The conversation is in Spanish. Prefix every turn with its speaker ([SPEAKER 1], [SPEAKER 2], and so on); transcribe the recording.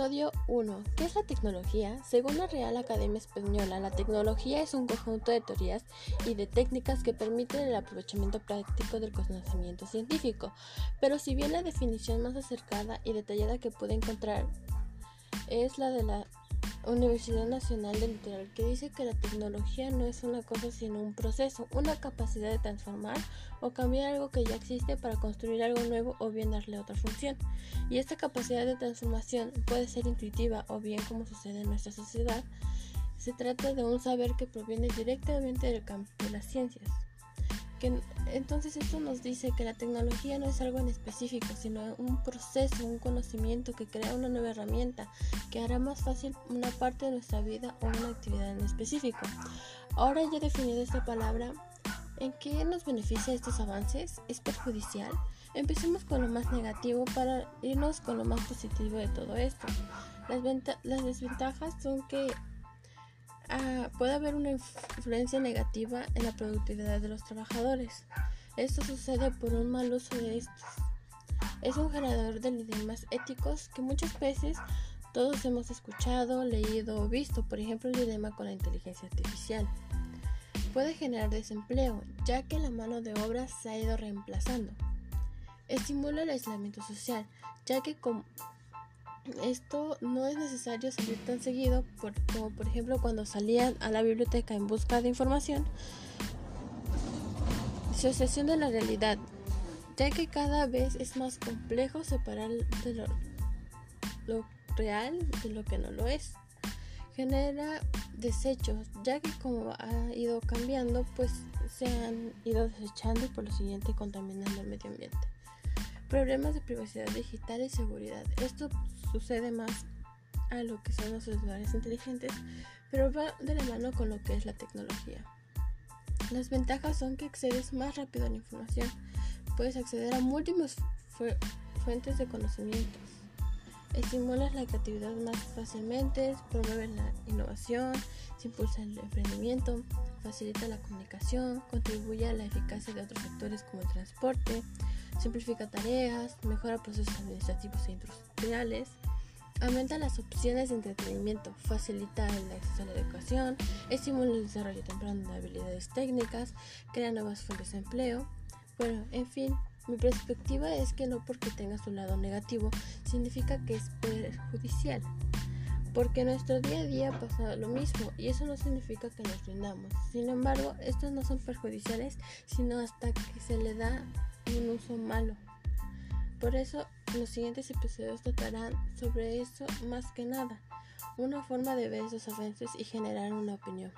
[SPEAKER 1] Episodio 1. ¿Qué es la tecnología? Según la Real Academia Española, la tecnología es un conjunto de teorías y de técnicas que permiten el aprovechamiento práctico del conocimiento científico. Pero si bien la definición más acercada y detallada que puede encontrar es la de la Universidad Nacional del Litoral, que dice que la tecnología no es una cosa sino un proceso, una capacidad de transformar o cambiar algo que ya existe para construir algo nuevo o bien darle otra función. Y esta capacidad de transformación puede ser intuitiva o bien como sucede en nuestra sociedad, se trata de un saber que proviene directamente del campo de las ciencias entonces esto nos dice que la tecnología no es algo en específico, sino un proceso, un conocimiento que crea una nueva herramienta que hará más fácil una parte de nuestra vida o una actividad en específico. Ahora ya definido esta palabra, ¿en qué nos beneficia estos avances? ¿Es perjudicial? Empecemos con lo más negativo para irnos con lo más positivo de todo esto. Las, las desventajas son que Ah, puede haber una influencia negativa en la productividad de los trabajadores. Esto sucede por un mal uso de estos. Es un generador de dilemas éticos que muchas veces todos hemos escuchado, leído o visto, por ejemplo el dilema con la inteligencia artificial. Puede generar desempleo, ya que la mano de obra se ha ido reemplazando. Estimula el aislamiento social, ya que como esto no es necesario salir tan seguido como por ejemplo cuando salían a la biblioteca en busca de información. Asociación de la realidad, ya que cada vez es más complejo separar de lo, lo real de lo que no lo es. Genera desechos, ya que como ha ido cambiando, pues se han ido desechando y por lo siguiente contaminando el medio ambiente. Problemas de privacidad digital y seguridad. Esto sucede más a lo que son los celulares inteligentes, pero va de la mano con lo que es la tecnología. Las ventajas son que accedes más rápido a la información, puedes acceder a múltiples fuentes de conocimientos, estimulas la creatividad más fácilmente, promueve la innovación, se impulsa el emprendimiento, facilita la comunicación, contribuye a la eficacia de otros sectores como el transporte, simplifica tareas, mejora procesos administrativos e industriales, aumenta las opciones de entretenimiento, facilita el acceso a la educación, estimula el desarrollo temprano de habilidades técnicas, crea nuevas fuentes de empleo. Bueno, en fin, mi perspectiva es que no porque tenga su lado negativo significa que es perjudicial. Porque nuestro día a día pasa lo mismo y eso no significa que nos rindamos. Sin embargo, estos no son perjudiciales, sino hasta que se le da un uso malo. Por eso los siguientes episodios tratarán sobre eso más que nada, una forma de ver esos avances y generar una opinión.